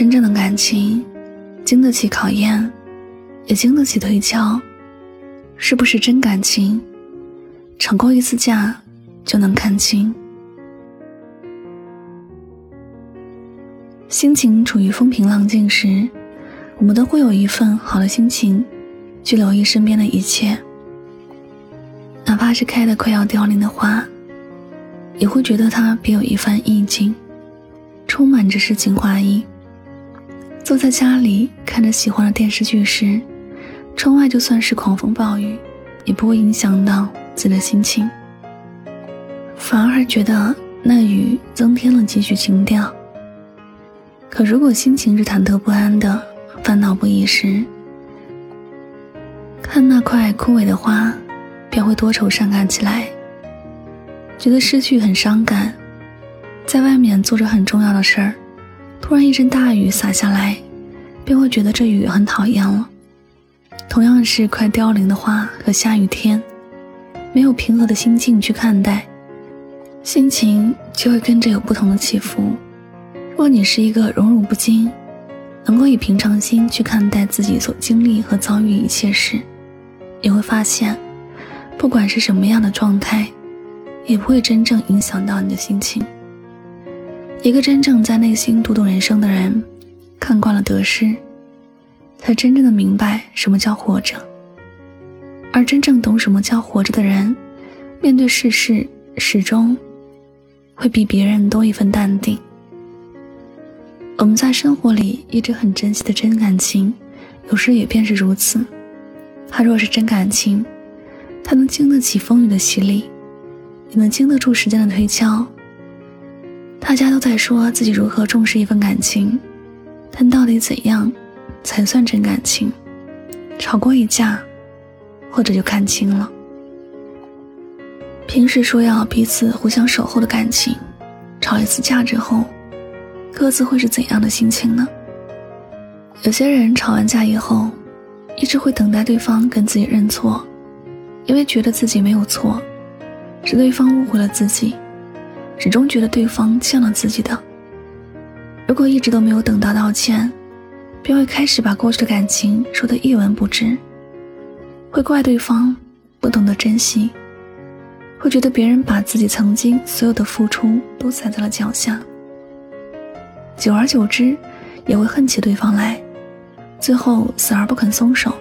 真正的感情，经得起考验，也经得起推敲。是不是真感情？吵过一次架就能看清。心情处于风平浪静时，我们都会有一份好的心情，去留意身边的一切。哪怕是开的快要凋零的花，也会觉得它别有一番意境，充满着诗情画意。坐在家里看着喜欢的电视剧时，窗外就算是狂风暴雨，也不会影响到。自己的心情，反而还觉得那雨增添了几许情调。可如果心情是忐忑不安的、烦恼不已时，看那块枯萎的花，便会多愁善感起来，觉得失去很伤感。在外面做着很重要的事儿，突然一阵大雨洒下来，便会觉得这雨很讨厌了。同样是快凋零的花和下雨天。没有平和的心境去看待，心情就会跟着有不同的起伏。若你是一个荣辱不惊，能够以平常心去看待自己所经历和遭遇一切时，你会发现，不管是什么样的状态，也不会真正影响到你的心情。一个真正在内心读懂人生的人，看惯了得失，才真正的明白什么叫活着。而真正懂什么叫活着的人，面对世事始终会比别人多一份淡定。我们在生活里一直很珍惜的真感情，有时也便是如此。它若是真感情，它能经得起风雨的洗礼，也能经得住时间的推敲。大家都在说自己如何重视一份感情，但到底怎样才算真感情？吵过一架。或者就看清了，平时说要彼此互相守候的感情，吵一次架之后，各自会是怎样的心情呢？有些人吵完架以后，一直会等待对方跟自己认错，因为觉得自己没有错，是对方误会了自己，始终觉得对方欠了自己的。如果一直都没有等到道歉，便会开始把过去的感情说得一文不值。会怪对方不懂得珍惜，会觉得别人把自己曾经所有的付出都踩在了脚下。久而久之，也会恨起对方来，最后死而不肯松手。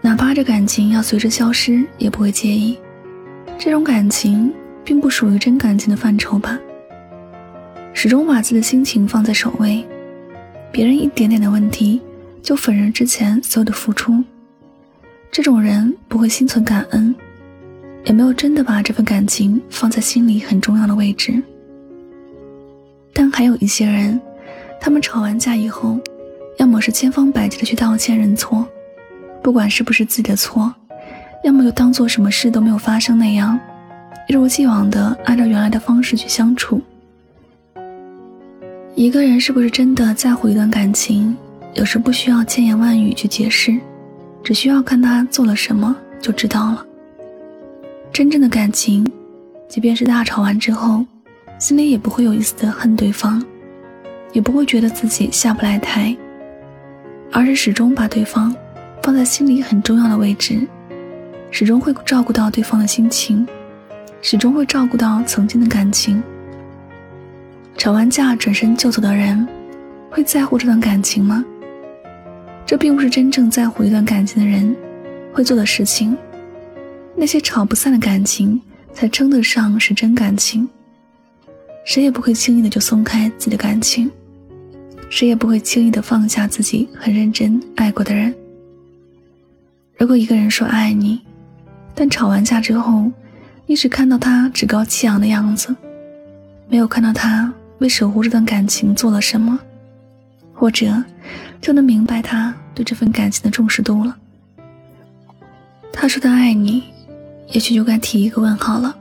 哪怕这感情要随之消失，也不会介意。这种感情并不属于真感情的范畴吧？始终把自己的心情放在首位，别人一点点的问题就否认之前所有的付出。这种人不会心存感恩，也没有真的把这份感情放在心里很重要的位置。但还有一些人，他们吵完架以后，要么是千方百计的去道歉认错，不管是不是自己的错，要么就当做什么事都没有发生那样，一如既往的按照原来的方式去相处。一个人是不是真的在乎一段感情，有时不需要千言万语去解释。只需要看他做了什么就知道了。真正的感情，即便是大吵完之后，心里也不会有一丝的恨对方，也不会觉得自己下不来台，而是始终把对方放在心里很重要的位置，始终会照顾到对方的心情，始终会照顾到曾经的感情。吵完架转身就走的人，会在乎这段感情吗？这并不是真正在乎一段感情的人会做的事情。那些吵不散的感情，才称得上是真感情。谁也不会轻易的就松开自己的感情，谁也不会轻易的放下自己很认真爱过的人。如果一个人说爱你，但吵完架之后，你只看到他趾高气扬的样子，没有看到他为守护这段感情做了什么，或者。就能明白他对这份感情的重视度了。他说他爱你，也许就该提一个问号了。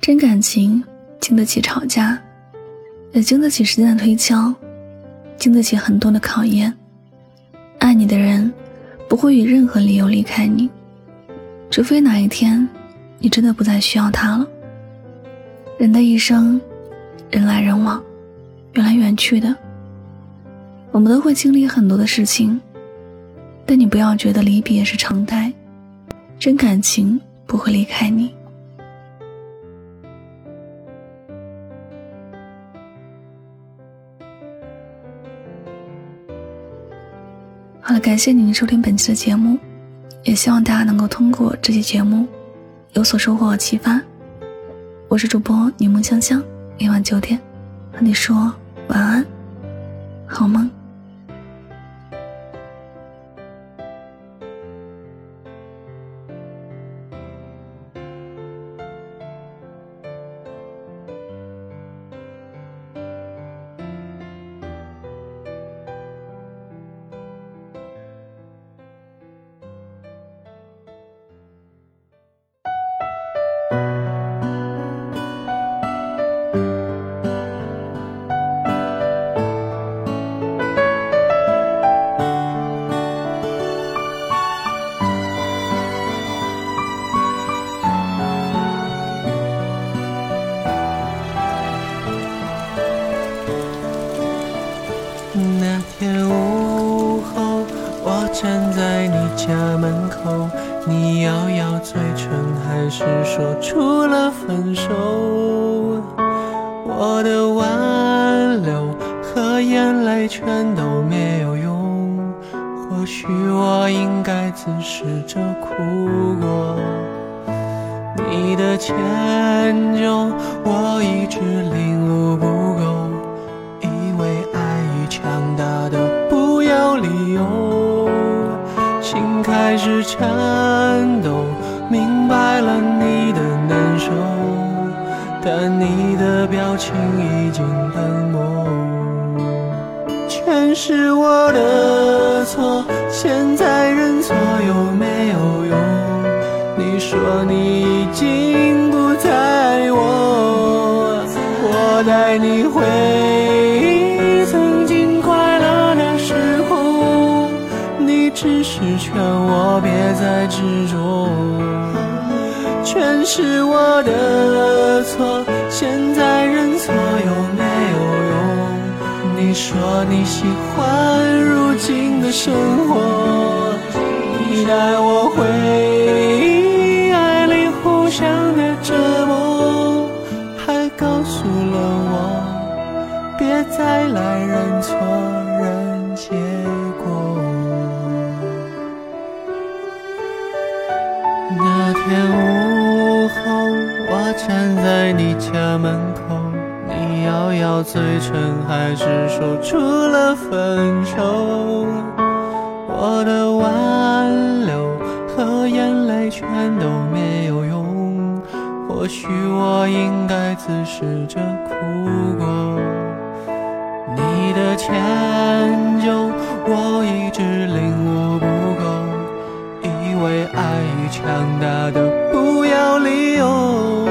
真感情经得起吵架，也经得起时间的推敲，经得起很多的考验。爱你的人不会以任何理由离开你，除非哪一天你真的不再需要他了。人的一生，人来人往，缘来缘去的。我们都会经历很多的事情，但你不要觉得离别是常态，真感情不会离开你。好了，感谢您收听本期的节目，也希望大家能够通过这期节目有所收获和启发。我是主播柠檬香香，每晚九点和你说晚安，好梦。家门口，你咬咬嘴唇，还是说出了分手？我的挽留和眼泪全都没有用，或许我应该自食着苦果。你的迁就，我一直领悟不够，以为爱已强大的不要理由。心开始颤抖，明白了你的难受，但你的表情已经冷漠。全是我的错，现在认错有没有用？你说你已经不再爱我，我带你回。是劝我别再执着，全是我的错。现在认错有没有用？你说你喜欢如今的生活，你带我回忆爱里互相的折磨，还告诉了我别再来认错那天午后，我站在你家门口，你咬咬嘴唇，还是说出了分手。我的挽留和眼泪全都没有用，或许我应该自食着苦果。你的迁就，我一直领悟不为爱与强大的不要理由，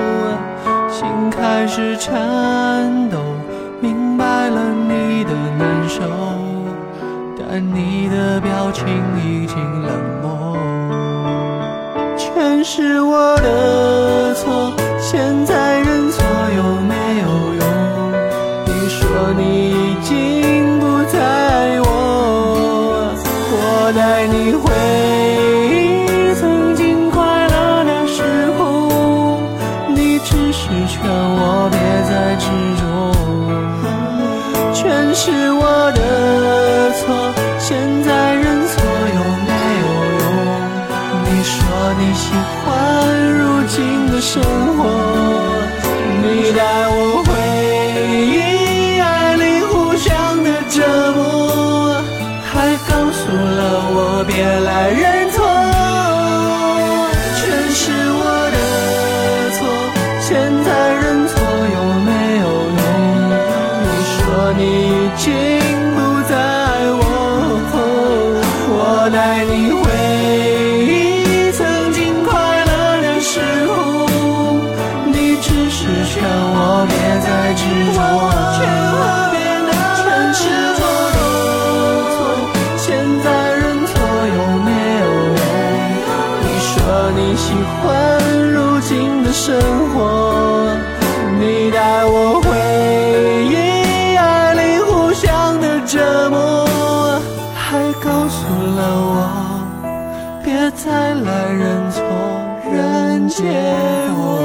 心开始颤抖，明白了你的难受，但你的表情已经冷漠。全是我的错，现在认错有没有用？你说你已经不再爱我，我带你回。全是我。心不在我，我带你回忆曾经快乐的时候。你只是劝我别再执着，全是我的错。现在认错有没有用？你说你喜欢如今的生活，你带我再来人从人间。